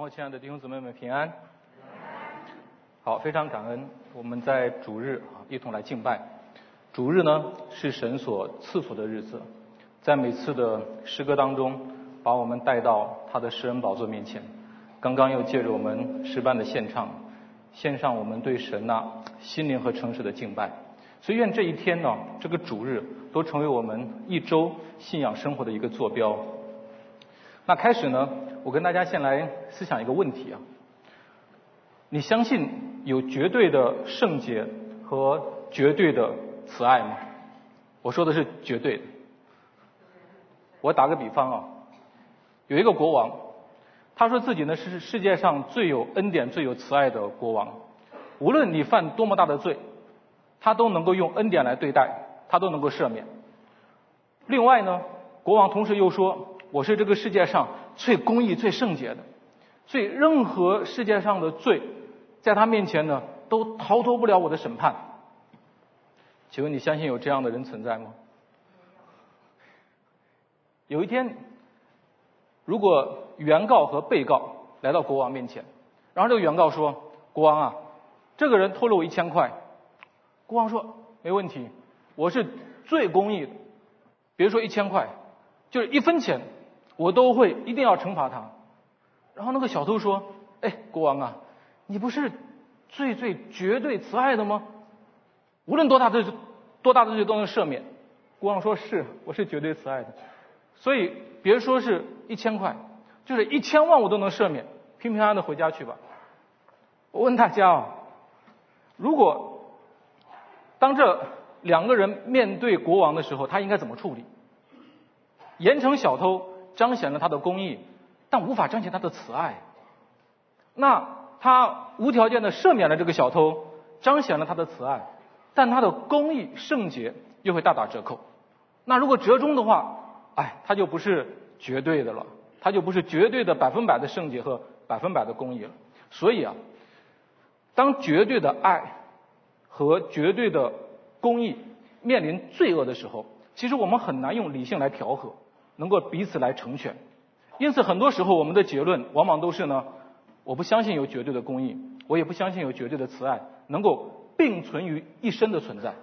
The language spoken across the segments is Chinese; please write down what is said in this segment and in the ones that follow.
好，问候亲爱的弟兄姊妹们平安。好，非常感恩我们在主日啊一同来敬拜。主日呢是神所赐福的日子，在每次的诗歌当中，把我们带到他的施恩宝座面前。刚刚又借着我们诗班的献唱，献上我们对神呐心灵和诚实的敬拜。所以愿这一天呢，这个主日都成为我们一周信仰生活的一个坐标。那开始呢？我跟大家先来思想一个问题啊，你相信有绝对的圣洁和绝对的慈爱吗？我说的是绝对的。我打个比方啊，有一个国王，他说自己呢是世界上最有恩典、最有慈爱的国王，无论你犯多么大的罪，他都能够用恩典来对待，他都能够赦免。另外呢，国王同时又说，我是这个世界上。最公义、最圣洁的，所以任何世界上的罪，在他面前呢，都逃脱不了我的审判。请问你相信有这样的人存在吗？有一天，如果原告和被告来到国王面前，然后这个原告说：“国王啊，这个人偷了我一千块。”国王说：“没问题，我是最公义的，别说一千块，就是一分钱。”我都会一定要惩罚他。然后那个小偷说：“哎，国王啊，你不是最最绝对慈爱的吗？无论多大的多大的罪都能赦免。”国王说：“是，我是绝对慈爱的。所以别说是一千块，就是一千万我都能赦免，平平安安的回家去吧。”我问大家啊，如果当这两个人面对国王的时候，他应该怎么处理？严惩小偷？彰显了他的公义，但无法彰显他的慈爱。那他无条件的赦免了这个小偷，彰显了他的慈爱，但他的公义圣洁又会大打折扣。那如果折中的话，哎，他就不是绝对的了，他就不是绝对的百分百的圣洁和百分百的公义了。所以啊，当绝对的爱和绝对的公义面临罪恶的时候，其实我们很难用理性来调和。能够彼此来成全，因此很多时候我们的结论往往都是呢，我不相信有绝对的公义，我也不相信有绝对的慈爱能够并存于一身的存在。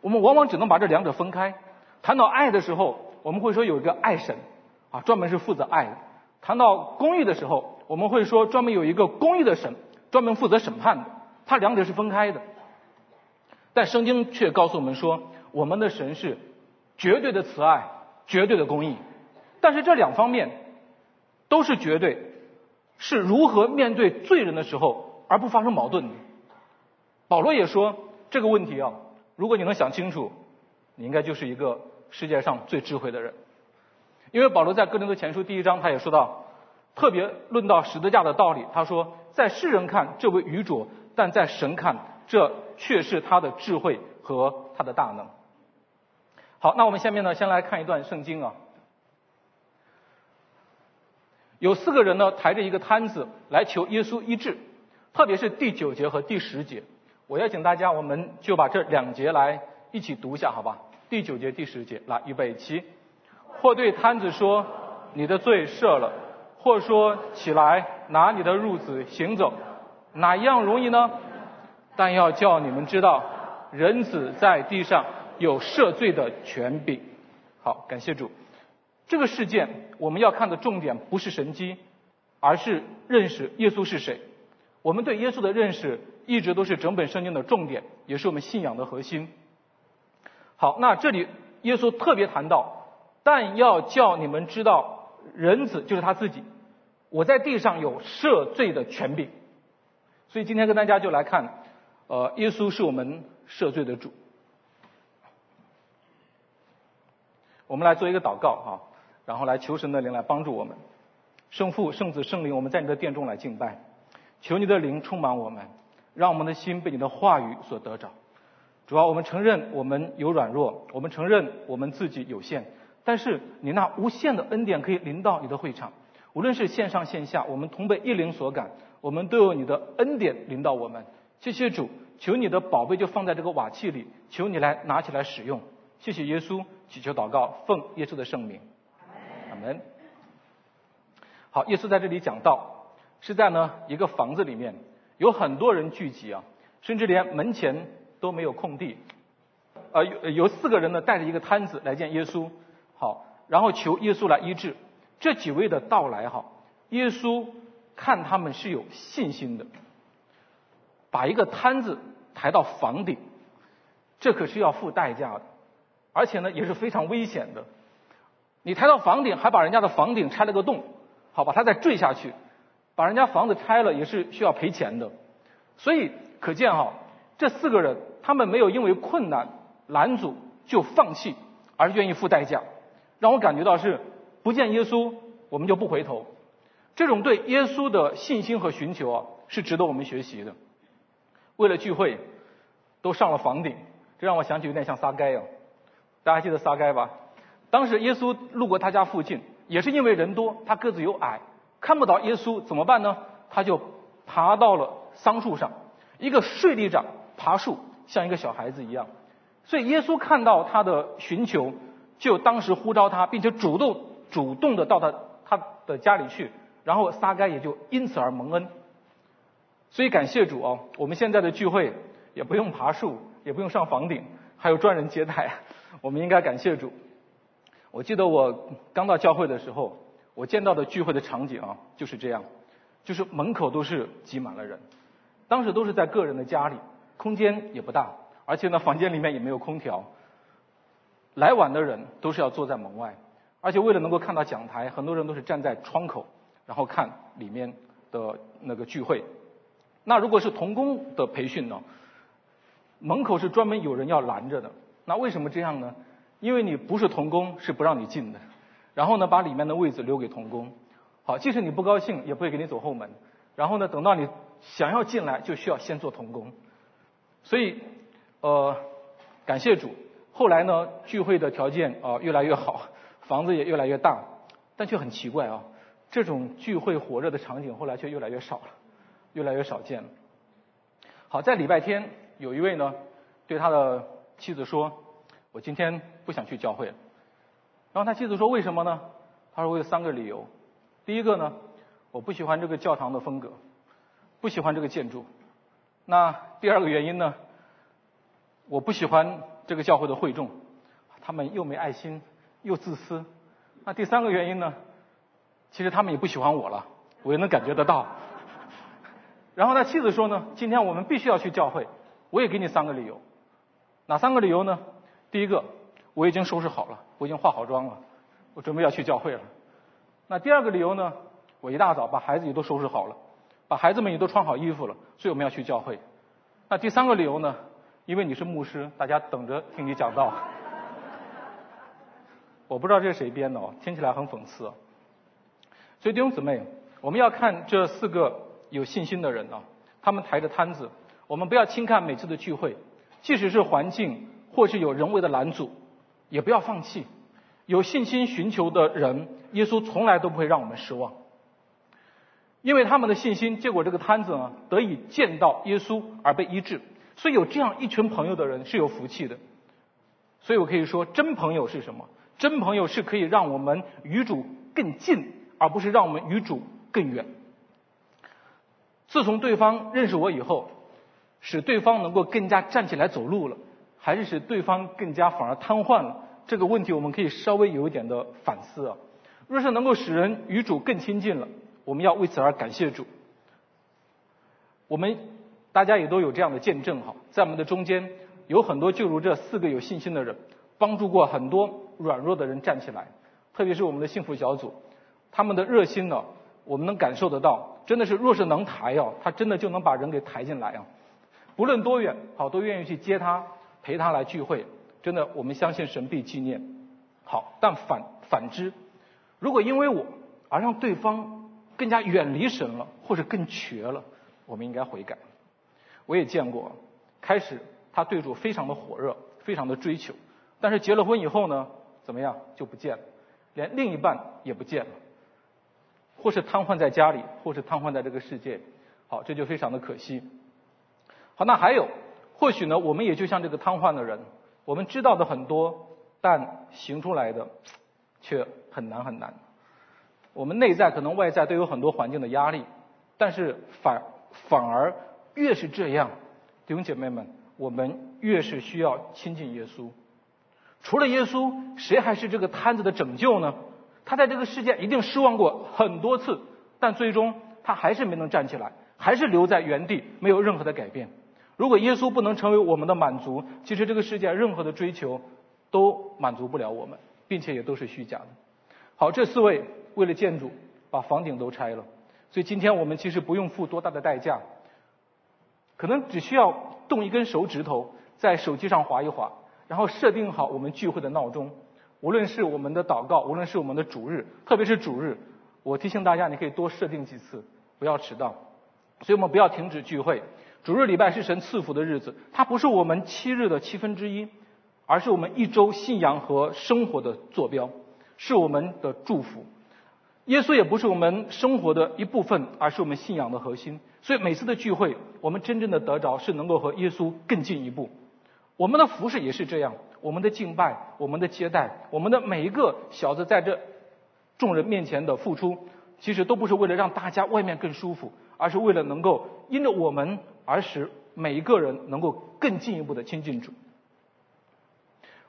我们往往只能把这两者分开。谈到爱的时候，我们会说有一个爱神啊，专门是负责爱的；谈到公义的时候，我们会说专门有一个公义的神，专门负责审判的。它两者是分开的。但圣经却告诉我们说，我们的神是绝对的慈爱，绝对的公义。但是这两方面都是绝对，是如何面对罪人的时候而不发生矛盾的？保罗也说这个问题啊，如果你能想清楚，你应该就是一个世界上最智慧的人。因为保罗在哥林多前书第一章他也说到，特别论到十字架的道理，他说在世人看这为愚拙，但在神看这却是他的智慧和他的大能。好，那我们下面呢，先来看一段圣经啊。有四个人呢，抬着一个摊子来求耶稣医治，特别是第九节和第十节。我邀请大家，我们就把这两节来一起读一下，好吧？第九节、第十节，来预备起。或对摊子说：“你的罪赦了。”或说：“起来，拿你的褥子行走。”哪一样容易呢？但要叫你们知道，人子在地上有赦罪的权柄。好，感谢主。这个事件我们要看的重点不是神机，而是认识耶稣是谁。我们对耶稣的认识一直都是整本圣经的重点，也是我们信仰的核心。好，那这里耶稣特别谈到，但要叫你们知道，人子就是他自己，我在地上有赦罪的权柄。所以今天跟大家就来看，呃，耶稣是我们赦罪的主。我们来做一个祷告哈。然后来求神的灵来帮助我们，圣父、圣子、圣灵，我们在你的殿中来敬拜，求你的灵充满我们，让我们的心被你的话语所得着。主要我们承认我们有软弱，我们承认我们自己有限，但是你那无限的恩典可以临到你的会场，无论是线上线下，我们同被一灵所感，我们都有你的恩典临到我们。谢谢主，求你的宝贝就放在这个瓦器里，求你来拿起来使用。谢谢耶稣，祈求祷告，奉耶稣的圣名。门好，耶稣在这里讲到，是在呢一个房子里面，有很多人聚集啊，甚至连门前都没有空地。呃，有有四个人呢带着一个摊子来见耶稣，好，然后求耶稣来医治。这几位的到来哈，耶稣看他们是有信心的，把一个摊子抬到房顶，这可是要付代价的，而且呢也是非常危险的。你抬到房顶，还把人家的房顶拆了个洞，好，把它再坠下去，把人家房子拆了也是需要赔钱的。所以可见哈，这四个人他们没有因为困难。拦阻就放弃，而愿意付代价，让我感觉到是不见耶稣我们就不回头。这种对耶稣的信心和寻求啊，是值得我们学习的。为了聚会，都上了房顶，这让我想起有点像撒该啊。大家记得撒该吧？当时耶稣路过他家附近，也是因为人多，他个子又矮，看不到耶稣怎么办呢？他就爬到了桑树上，一个睡地长爬树，像一个小孩子一样。所以耶稣看到他的寻求，就当时呼召他，并且主动主动的到他他的家里去，然后撒该也就因此而蒙恩。所以感谢主哦，我们现在的聚会也不用爬树，也不用上房顶，还有专人接待，我们应该感谢主。我记得我刚到教会的时候，我见到的聚会的场景啊就是这样，就是门口都是挤满了人，当时都是在个人的家里，空间也不大。而且呢，房间里面也没有空调，来晚的人都是要坐在门外，而且为了能够看到讲台，很多人都是站在窗口，然后看里面的那个聚会。那如果是童工的培训呢，门口是专门有人要拦着的。那为什么这样呢？因为你不是童工，是不让你进的。然后呢，把里面的位置留给童工。好，即使你不高兴，也不会给你走后门。然后呢，等到你想要进来，就需要先做童工。所以。呃，感谢主。后来呢，聚会的条件啊越来越好，房子也越来越大，但却很奇怪啊，这种聚会火热的场景后来却越来越少了，越来越少见了。好，在礼拜天，有一位呢对他的妻子说：“我今天不想去教会了。”然后他妻子说：“为什么呢？”他说：“我有三个理由。第一个呢，我不喜欢这个教堂的风格，不喜欢这个建筑。那第二个原因呢？”我不喜欢这个教会的会众，他们又没爱心又自私。那第三个原因呢？其实他们也不喜欢我了，我也能感觉得到。然后他妻子说呢，今天我们必须要去教会，我也给你三个理由。哪三个理由呢？第一个，我已经收拾好了，我已经化好妆了，我准备要去教会了。那第二个理由呢？我一大早把孩子也都收拾好了，把孩子们也都穿好衣服了，所以我们要去教会。那第三个理由呢？因为你是牧师，大家等着听你讲道。我不知道这是谁编的哦，听起来很讽刺。所以弟兄姊妹，我们要看这四个有信心的人啊，他们抬着摊子，我们不要轻看每次的聚会，即使是环境或是有人为的拦阻，也不要放弃。有信心寻求的人，耶稣从来都不会让我们失望，因为他们的信心，结果这个摊子呢得以见到耶稣而被医治。所以有这样一群朋友的人是有福气的，所以我可以说，真朋友是什么？真朋友是可以让我们与主更近，而不是让我们与主更远。自从对方认识我以后，使对方能够更加站起来走路了，还是使对方更加反而瘫痪了？这个问题我们可以稍微有一点的反思啊。若是能够使人与主更亲近了，我们要为此而感谢主。我们。大家也都有这样的见证哈，在我们的中间有很多就如这四个有信心的人，帮助过很多软弱的人站起来。特别是我们的幸福小组，他们的热心呢，我们能感受得到，真的是若是能抬啊，他真的就能把人给抬进来啊。不论多远，好都愿意去接他，陪他来聚会。真的，我们相信神必纪念。好，但反反之，如果因为我而让对方更加远离神了，或者更瘸了，我们应该悔改。我也见过，开始他对主非常的火热，非常的追求，但是结了婚以后呢，怎么样就不见了，连另一半也不见了，或是瘫痪在家里，或是瘫痪在这个世界，好，这就非常的可惜。好，那还有，或许呢，我们也就像这个瘫痪的人，我们知道的很多，但行出来的却很难很难。我们内在可能外在都有很多环境的压力，但是反反而越是这样，弟兄姐妹们，我们越是需要亲近耶稣。除了耶稣，谁还是这个摊子的拯救呢？他在这个世界一定失望过很多次，但最终他还是没能站起来，还是留在原地，没有任何的改变。如果耶稣不能成为我们的满足，其实这个世界任何的追求都满足不了我们，并且也都是虚假的。好，这四位为了建筑把房顶都拆了，所以今天我们其实不用付多大的代价，可能只需要动一根手指头，在手机上划一划。然后设定好我们聚会的闹钟，无论是我们的祷告，无论是我们的主日，特别是主日，我提醒大家，你可以多设定几次，不要迟到。所以我们不要停止聚会。主日礼拜是神赐福的日子，它不是我们七日的七分之一，而是我们一周信仰和生活的坐标，是我们的祝福。耶稣也不是我们生活的一部分，而是我们信仰的核心。所以每次的聚会，我们真正的得着是能够和耶稣更进一步。我们的服饰也是这样，我们的敬拜，我们的接待，我们的每一个小子在这众人面前的付出，其实都不是为了让大家外面更舒服，而是为了能够因着我们而使每一个人能够更进一步的亲近主。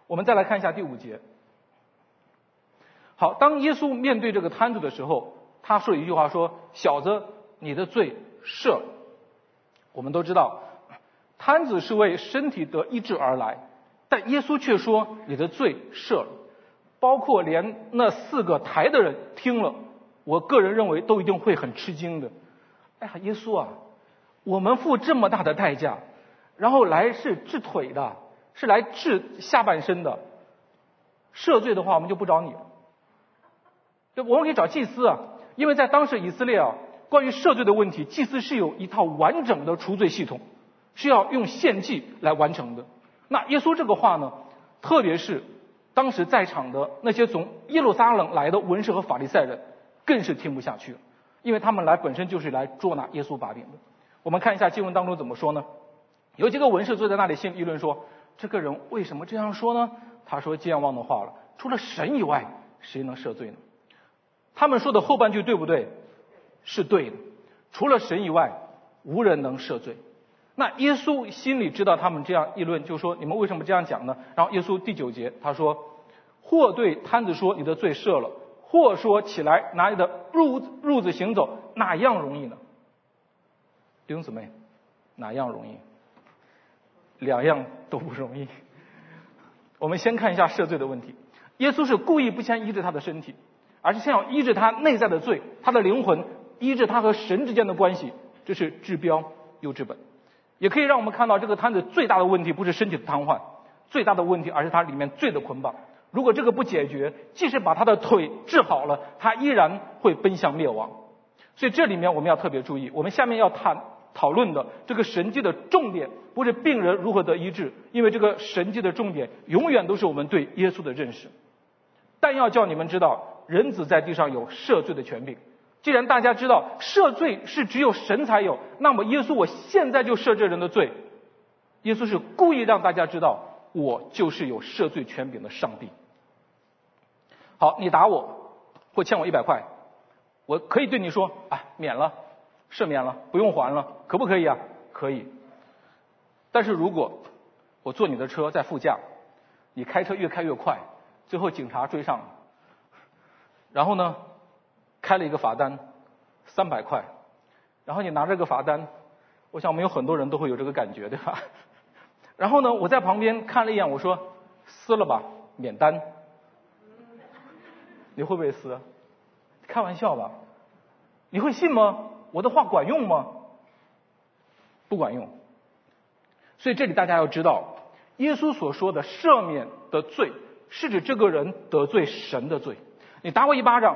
我们再来看一下第五节。好，当耶稣面对这个摊子的时候，他说了一句话说：“小子，你的罪赦。”我们都知道。摊子是为身体得医治而来，但耶稣却说你的罪赦。包括连那四个抬的人听了，我个人认为都一定会很吃惊的。哎呀，耶稣啊，我们付这么大的代价，然后来是治腿的，是来治下半身的，赦罪的话我们就不找你了。对，我们可以找祭司啊，因为在当时以色列啊，关于赦罪的问题，祭司是有一套完整的除罪系统。是要用献祭来完成的。那耶稣这个话呢，特别是当时在场的那些从耶路撒冷来的文士和法利赛人，更是听不下去了，因为他们来本身就是来捉拿耶稣把柄的。我们看一下经文当中怎么说呢？有几个文士坐在那里，先议论说：“这个人为什么这样说呢？”他说健忘的话了。除了神以外，谁能赦罪呢？他们说的后半句对不对？是对的。除了神以外，无人能赦罪。那耶稣心里知道他们这样议论，就说：“你们为什么这样讲呢？”然后耶稣第九节他说：“或对摊子说你的罪赦了，或说起来拿你的褥褥子行走，哪样容易呢？”弟兄姊妹，哪样容易？两样都不容易。我们先看一下赦罪的问题。耶稣是故意不先医治他的身体，而是先要医治他内在的罪，他的灵魂，医治他和神之间的关系，这是治标又治本。也可以让我们看到，这个摊子最大的问题不是身体的瘫痪，最大的问题而是它里面罪的捆绑。如果这个不解决，即使把他的腿治好了，他依然会奔向灭亡。所以这里面我们要特别注意，我们下面要谈讨论的这个神迹的重点，不是病人如何得医治，因为这个神迹的重点永远都是我们对耶稣的认识。但要叫你们知道，人子在地上有赦罪的权柄。既然大家知道赦罪是只有神才有，那么耶稣我现在就赦这人的罪。耶稣是故意让大家知道，我就是有赦罪权柄的上帝。好，你打我或欠我一百块，我可以对你说，哎，免了，赦免了，不用还了，可不可以啊？可以。但是如果我坐你的车在副驾，你开车越开越快，最后警察追上了，然后呢？开了一个罚单，三百块，然后你拿这个罚单，我想我们有很多人都会有这个感觉，对吧？然后呢，我在旁边看了一眼，我说撕了吧，免单。你会不会撕？开玩笑吧？你会信吗？我的话管用吗？不管用。所以这里大家要知道，耶稣所说的赦免的罪，是指这个人得罪神的罪。你打我一巴掌。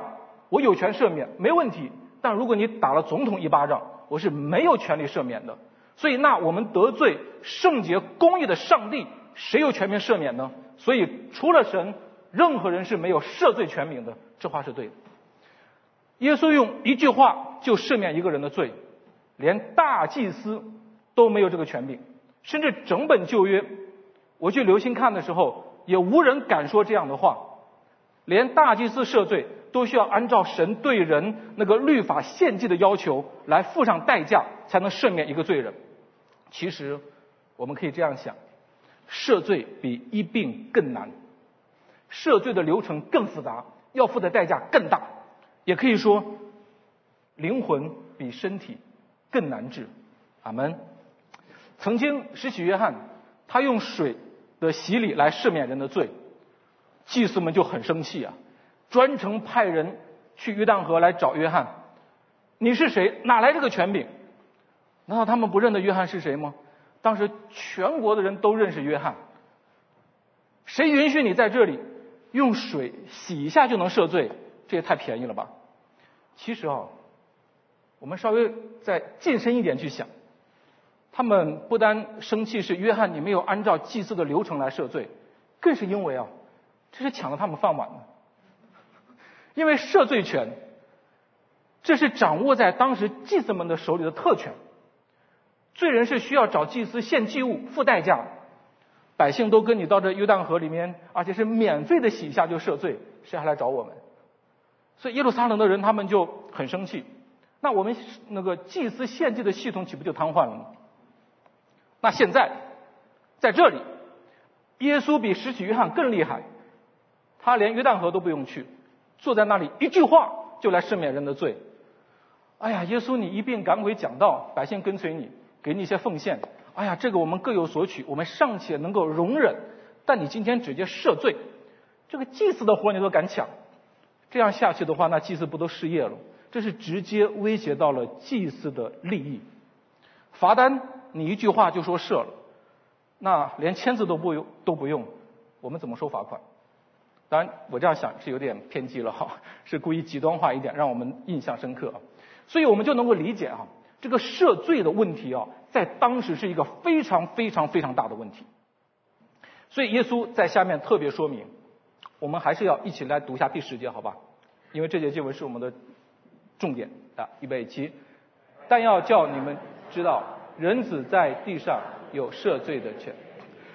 我有权赦免，没问题。但如果你打了总统一巴掌，我是没有权利赦免的。所以，那我们得罪圣洁公义的上帝，谁有权利赦免呢？所以，除了神，任何人是没有赦罪权柄的。这话是对的。耶稣用一句话就赦免一个人的罪，连大祭司都没有这个权柄，甚至整本旧约，我去留心看的时候，也无人敢说这样的话。连大祭司赦罪都需要按照神对人那个律法献祭的要求来付上代价，才能赦免一个罪人。其实，我们可以这样想：赦罪比医病更难，赦罪的流程更复杂，要付的代价更大。也可以说，灵魂比身体更难治。阿门。曾经，施洗约翰他用水的洗礼来赦免人的罪。祭司们就很生气啊，专程派人去约旦河来找约翰。你是谁？哪来这个权柄？难道他们不认得约翰是谁吗？当时全国的人都认识约翰。谁允许你在这里用水洗一下就能赦罪？这也太便宜了吧！其实啊，我们稍微再近身一点去想，他们不单生气是约翰你没有按照祭祀的流程来赦罪，更是因为啊。这是抢了他们饭碗，因为赦罪权，这是掌握在当时祭司们的手里的特权。罪人是需要找祭司献祭物付代价，百姓都跟你到这约旦河里面，而且是免费的洗一下就赦罪，谁还来找我们？所以耶路撒冷的人他们就很生气。那我们那个祭司献祭的系统岂不就瘫痪了吗？那现在在这里，耶稣比施洗约翰更厉害。他连约旦河都不用去，坐在那里一句话就来赦免人的罪。哎呀，耶稣你一边赶鬼讲道，百姓跟随你，给你一些奉献。哎呀，这个我们各有所取，我们尚且能够容忍。但你今天直接赦罪，这个祭祀的活你都敢抢，这样下去的话，那祭祀不都失业了？这是直接威胁到了祭祀的利益。罚单你一句话就说赦了，那连签字都不用都不用，我们怎么收罚款？当然，我这样想是有点偏激了哈，是故意极端化一点，让我们印象深刻。所以我们就能够理解哈，这个赦罪的问题啊，在当时是一个非常非常非常大的问题。所以耶稣在下面特别说明，我们还是要一起来读一下第十节，好吧？因为这节经文是我们的重点啊，预备起。但要叫你们知道，人子在地上有赦罪的权。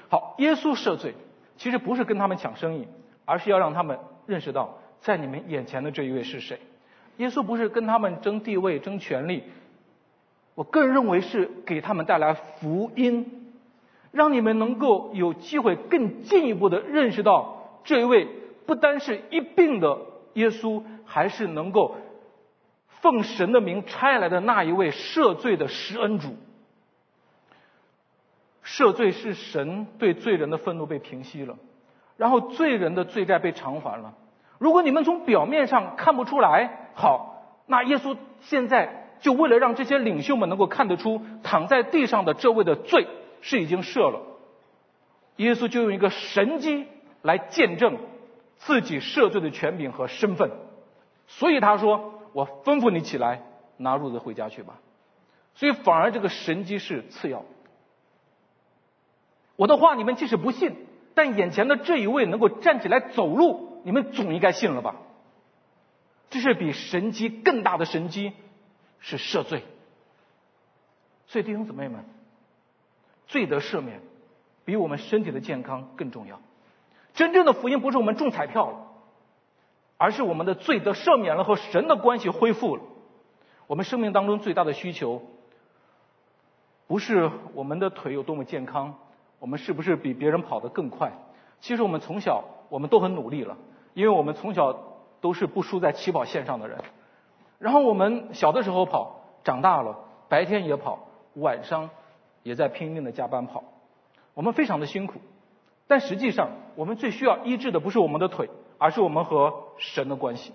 好，耶稣赦罪，其实不是跟他们抢生意。而是要让他们认识到，在你们眼前的这一位是谁。耶稣不是跟他们争地位、争权力，我个人认为是给他们带来福音，让你们能够有机会更进一步的认识到这一位不单是一病的耶稣，还是能够奉神的名差来的那一位赦罪的施恩主。赦罪是神对罪人的愤怒被平息了。然后罪人的罪债被偿还了。如果你们从表面上看不出来，好，那耶稣现在就为了让这些领袖们能够看得出躺在地上的这位的罪是已经赦了，耶稣就用一个神迹来见证自己赦罪的权柄和身份。所以他说：“我吩咐你起来，拿褥子回家去吧。”所以反而这个神迹是次要。我的话你们即使不信。但眼前的这一位能够站起来走路，你们总应该信了吧？这是比神机更大的神机，是赦罪。所以弟兄姊妹们，罪得赦免比我们身体的健康更重要。真正的福音不是我们中彩票了，而是我们的罪得赦免了和神的关系恢复了。我们生命当中最大的需求，不是我们的腿有多么健康。我们是不是比别人跑得更快？其实我们从小我们都很努力了，因为我们从小都是不输在起跑线上的人。然后我们小的时候跑，长大了白天也跑，晚上也在拼命的加班跑。我们非常的辛苦，但实际上我们最需要医治的不是我们的腿，而是我们和神的关系。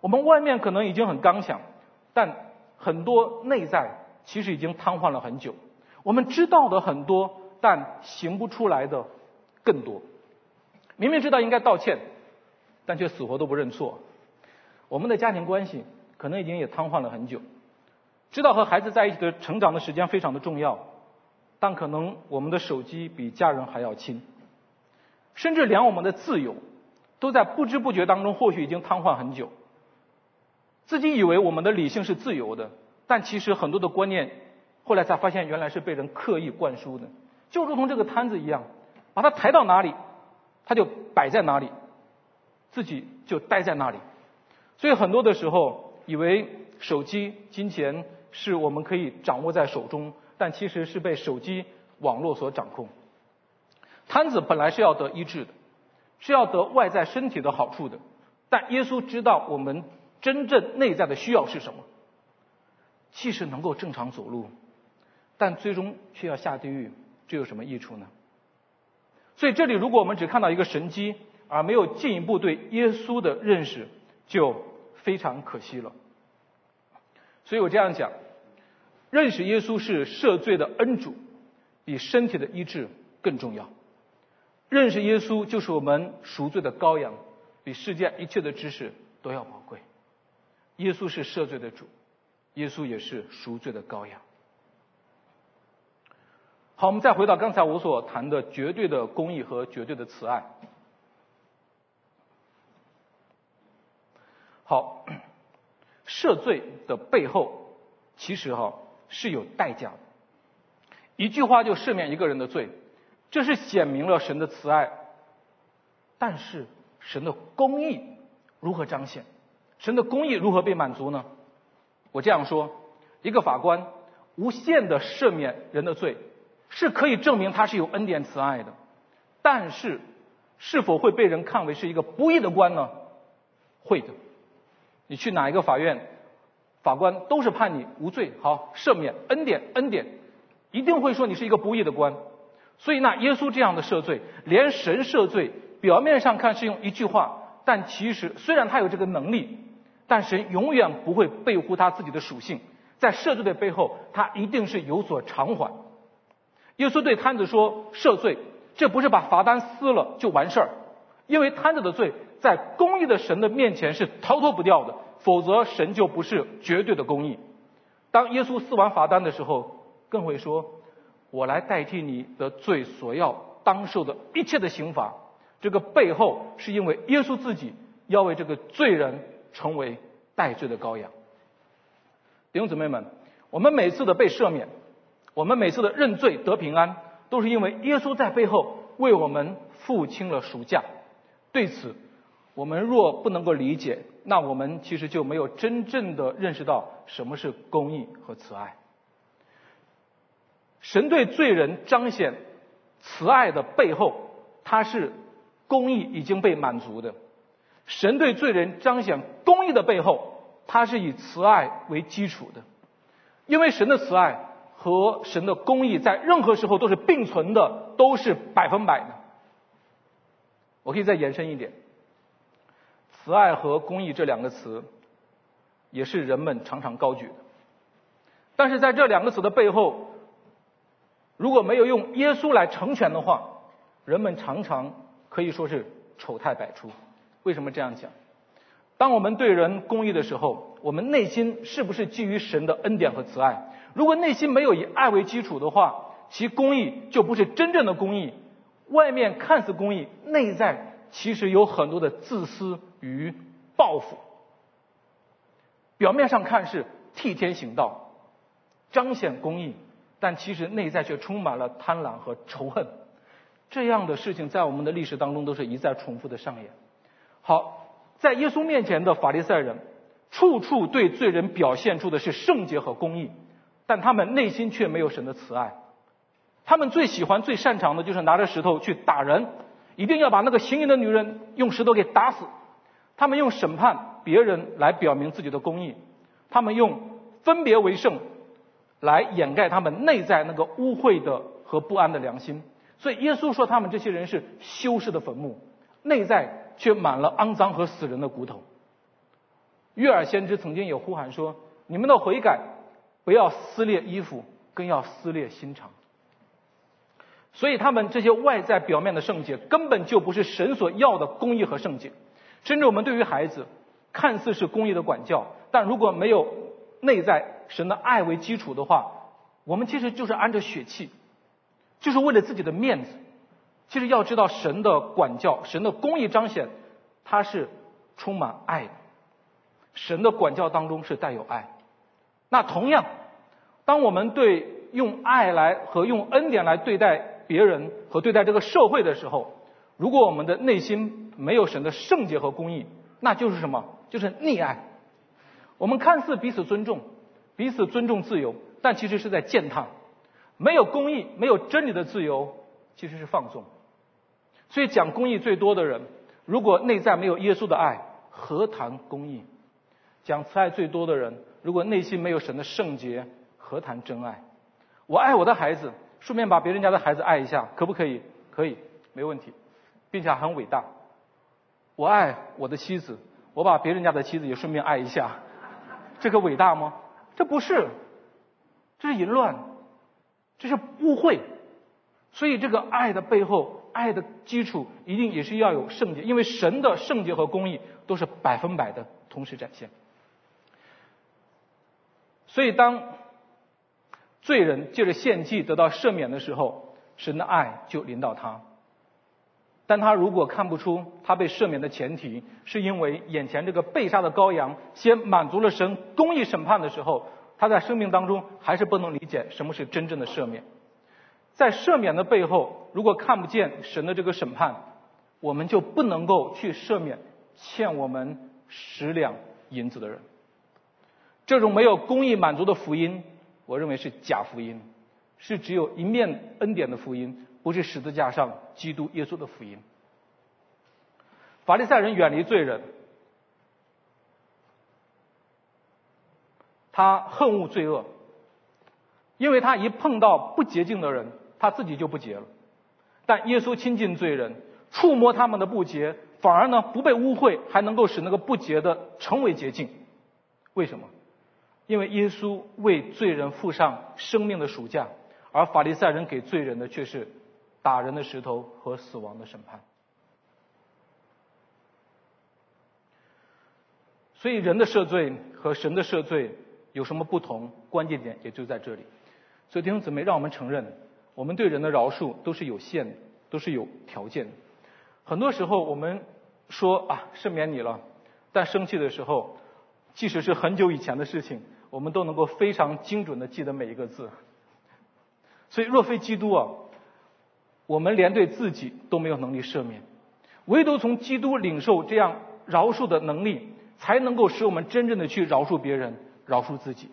我们外面可能已经很刚强，但很多内在其实已经瘫痪了很久。我们知道的很多。但行不出来的更多，明明知道应该道歉，但却死活都不认错。我们的家庭关系可能已经也瘫痪了很久，知道和孩子在一起的成长的时间非常的重要，但可能我们的手机比家人还要亲，甚至连我们的自由都在不知不觉当中或许已经瘫痪很久。自己以为我们的理性是自由的，但其实很多的观念后来才发现原来是被人刻意灌输的。就如同这个摊子一样，把它抬到哪里，它就摆在哪里。自己就待在那里。所以很多的时候，以为手机、金钱是我们可以掌握在手中，但其实是被手机、网络所掌控。瘫子本来是要得医治的，是要得外在身体的好处的，但耶稣知道我们真正内在的需要是什么。即使能够正常走路，但最终却要下地狱，这有什么益处呢？所以这里，如果我们只看到一个神机，而没有进一步对耶稣的认识，就非常可惜了。所以我这样讲，认识耶稣是赦罪的恩主，比身体的医治更重要。认识耶稣就是我们赎罪的羔羊，比世界一切的知识都要宝贵。耶稣是赦罪的主，耶稣也是赎罪的羔羊。好，我们再回到刚才我所谈的绝对的公义和绝对的慈爱。好，赦罪的背后其实哈是有代价的，一句话就赦免一个人的罪。这是显明了神的慈爱，但是神的公义如何彰显？神的公义如何被满足呢？我这样说：一个法官无限的赦免人的罪，是可以证明他是有恩典慈爱的。但是，是否会被人看为是一个不义的官呢？会的。你去哪一个法院，法官都是判你无罪，好赦免恩典恩典，一定会说你是一个不义的官。所以，那耶稣这样的赦罪，连神赦罪，表面上看是用一句话，但其实虽然他有这个能力，但神永远不会背乎他自己的属性，在赦罪的背后，他一定是有所偿还。耶稣对摊子说：“赦罪，这不是把罚单撕了就完事儿，因为摊子的罪在公义的神的面前是逃脱不掉的，否则神就不是绝对的公义。”当耶稣撕完罚单的时候，更会说。我来代替你的罪所要当受的一切的刑罚，这个背后是因为耶稣自己要为这个罪人成为代罪的羔羊。弟兄姊妹们，我们每次的被赦免，我们每次的认罪得平安，都是因为耶稣在背后为我们付清了赎价。对此，我们若不能够理解，那我们其实就没有真正的认识到什么是公义和慈爱。神对罪人彰显慈爱的背后，他是公义已经被满足的；神对罪人彰显公义的背后，他是以慈爱为基础的。因为神的慈爱和神的公义在任何时候都是并存的，都是百分百的。我可以再延伸一点，慈爱和公义这两个词，也是人们常常高举的。但是在这两个词的背后，如果没有用耶稣来成全的话，人们常常可以说是丑态百出。为什么这样讲？当我们对人公义的时候，我们内心是不是基于神的恩典和慈爱？如果内心没有以爱为基础的话，其公义就不是真正的公义。外面看似公义，内在其实有很多的自私与报复。表面上看是替天行道，彰显公义。但其实内在却充满了贪婪和仇恨，这样的事情在我们的历史当中都是一再重复的上演。好，在耶稣面前的法利赛人，处处对罪人表现出的是圣洁和公义，但他们内心却没有神的慈爱。他们最喜欢、最擅长的就是拿着石头去打人，一定要把那个行淫的女人用石头给打死。他们用审判别人来表明自己的公义，他们用分别为圣。来掩盖他们内在那个污秽的和不安的良心，所以耶稣说他们这些人是修饰的坟墓，内在却满了肮脏和死人的骨头。约尔先知曾经也呼喊说：“你们的悔改，不要撕裂衣服，更要撕裂心肠。”所以他们这些外在表面的圣洁，根本就不是神所要的公义和圣洁。甚至我们对于孩子，看似是公益的管教，但如果没有内在，神的爱为基础的话，我们其实就是安着血气，就是为了自己的面子。其实要知道，神的管教、神的公益彰显，它是充满爱的。神的管教当中是带有爱。那同样，当我们对用爱来和用恩典来对待别人和对待这个社会的时候，如果我们的内心没有神的圣洁和公义，那就是什么？就是溺爱。我们看似彼此尊重，彼此尊重自由，但其实是在践踏。没有公义、没有真理的自由，其实是放纵。所以讲公义最多的人，如果内在没有耶稣的爱，何谈公义？讲慈爱最多的人，如果内心没有神的圣洁，何谈真爱？我爱我的孩子，顺便把别人家的孩子爱一下，可不可以？可以，没问题，并且很伟大。我爱我的妻子，我把别人家的妻子也顺便爱一下，这个伟大吗？这不是，这是淫乱，这是污秽。所以这个爱的背后，爱的基础一定也是要有圣洁，因为神的圣洁和公义都是百分百的同时展现。所以当罪人借着献祭得到赦免的时候，神的爱就临到他。但他如果看不出他被赦免的前提，是因为眼前这个被杀的羔羊先满足了神公义审判的时候，他在生命当中还是不能理解什么是真正的赦免。在赦免的背后，如果看不见神的这个审判，我们就不能够去赦免欠我们十两银子的人。这种没有公义满足的福音，我认为是假福音，是只有一面恩典的福音。不是十字架上基督耶稣的福音。法利赛人远离罪人，他恨恶罪恶，因为他一碰到不洁净的人，他自己就不洁了。但耶稣亲近罪人，触摸他们的不洁，反而呢不被污秽，还能够使那个不洁的成为洁净。为什么？因为耶稣为罪人付上生命的赎价，而法利赛人给罪人的却是。打人的石头和死亡的审判，所以人的赦罪和神的赦罪有什么不同？关键点也就在这里。所以弟兄姊妹，让我们承认，我们对人的饶恕都是有限的，都是有条件的。很多时候我们说啊，赦免你了，但生气的时候，即使是很久以前的事情，我们都能够非常精准的记得每一个字。所以，若非基督啊。我们连对自己都没有能力赦免，唯独从基督领受这样饶恕的能力，才能够使我们真正的去饶恕别人、饶恕自己。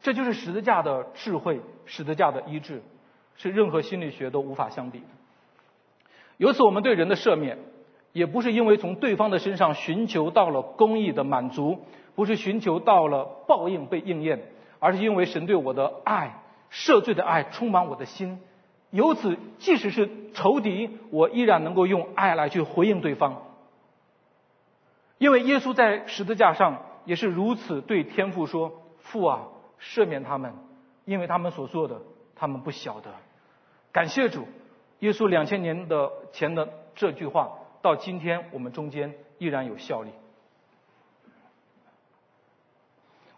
这就是十字架的智慧，十字架的医治，是任何心理学都无法相比的。由此，我们对人的赦免，也不是因为从对方的身上寻求到了公义的满足，不是寻求到了报应被应验，而是因为神对我的爱、赦罪的爱充满我的心。由此，即使是仇敌，我依然能够用爱来去回应对方。因为耶稣在十字架上也是如此对天父说：“父啊，赦免他们，因为他们所做的，他们不晓得。”感谢主，耶稣两千年的前的这句话，到今天我们中间依然有效力。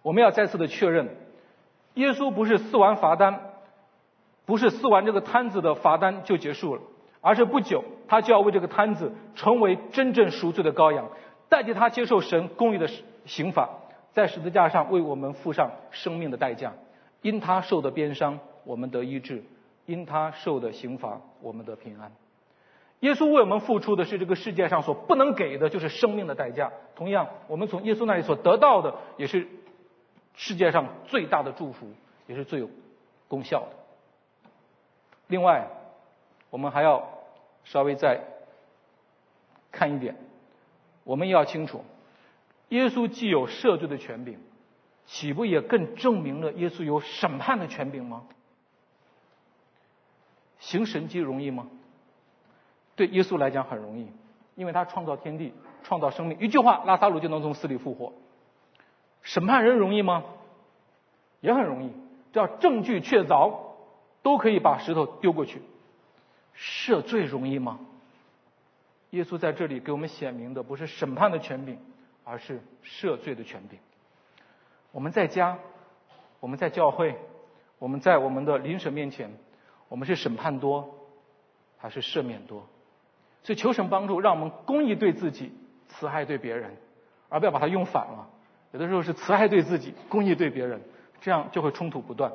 我们要再次的确认，耶稣不是撕完罚单。不是撕完这个摊子的罚单就结束了，而是不久他就要为这个摊子成为真正赎罪的羔羊，代替他接受神公义的刑罚，在十字架上为我们付上生命的代价。因他受的鞭伤，我们得医治；因他受的刑罚，我们得平安。耶稣为我们付出的是这个世界上所不能给的，就是生命的代价。同样，我们从耶稣那里所得到的，也是世界上最大的祝福，也是最有功效的。另外，我们还要稍微再看一点，我们要清楚，耶稣既有赦罪的权柄，岂不也更证明了耶稣有审判的权柄吗？行神迹容易吗？对耶稣来讲很容易，因为他创造天地，创造生命，一句话，拉萨路就能从死里复活。审判人容易吗？也很容易，只要证据确凿。都可以把石头丢过去，赦罪容易吗？耶稣在这里给我们显明的不是审判的权柄，而是赦罪的权柄。我们在家，我们在教会，我们在我们的灵神面前，我们是审判多，还是赦免多？所以求神帮助，让我们公义对自己，慈爱对别人，而不要把它用反了。有的时候是慈爱对自己，公义对别人，这样就会冲突不断。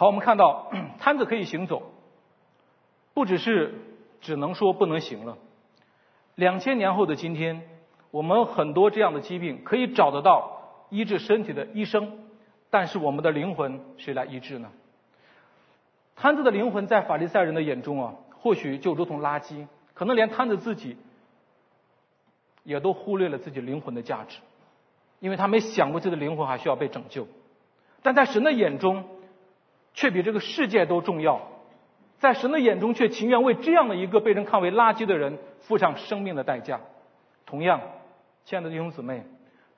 好，我们看到 摊子可以行走，不只是只能说不能行了。两千年后的今天，我们很多这样的疾病可以找得到医治身体的医生，但是我们的灵魂谁来医治呢？摊子的灵魂在法利赛人的眼中啊，或许就如同垃圾，可能连摊子自己也都忽略了自己灵魂的价值，因为他没想过自己的灵魂还需要被拯救。但在神的眼中，却比这个世界都重要。在神的眼中，却情愿为这样的一个被人看为垃圾的人付上生命的代价。同样，亲爱的弟兄姊妹，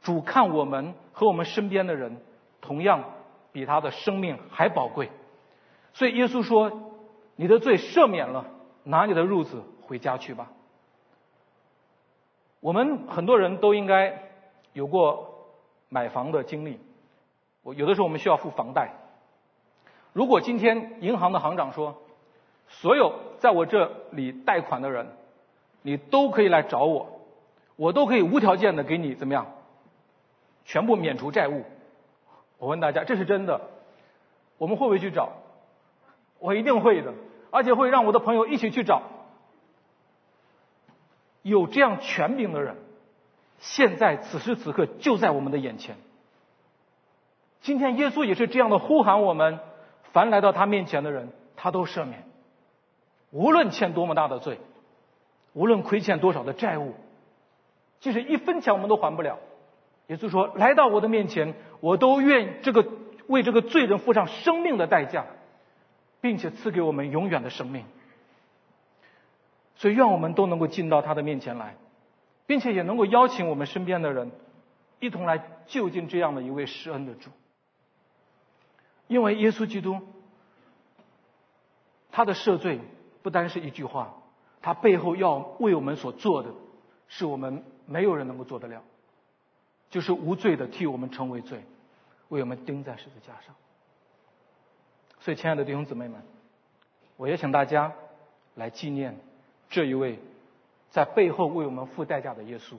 主看我们和我们身边的人，同样比他的生命还宝贵。所以耶稣说：“你的罪赦免了，拿你的褥子回家去吧。”我们很多人都应该有过买房的经历。我有的时候我们需要付房贷。如果今天银行的行长说，所有在我这里贷款的人，你都可以来找我，我都可以无条件的给你怎么样，全部免除债务。我问大家，这是真的？我们会不会去找？我一定会的，而且会让我的朋友一起去找。有这样权柄的人，现在此时此刻就在我们的眼前。今天耶稣也是这样的呼喊我们：凡来到他面前的人，他都赦免。无论欠多么大的罪，无论亏欠多少的债务，即使一分钱我们都还不了。耶稣说：来到我的面前，我都愿这个为这个罪人付上生命的代价。并且赐给我们永远的生命，所以愿我们都能够进到他的面前来，并且也能够邀请我们身边的人一同来就近这样的一位施恩的主。因为耶稣基督他的赦罪不单是一句话，他背后要为我们所做的，是我们没有人能够做得了，就是无罪的替我们成为罪，为我们钉在十字架上。所以，亲爱的弟兄姊妹们，我也请大家来纪念这一位在背后为我们付代价的耶稣。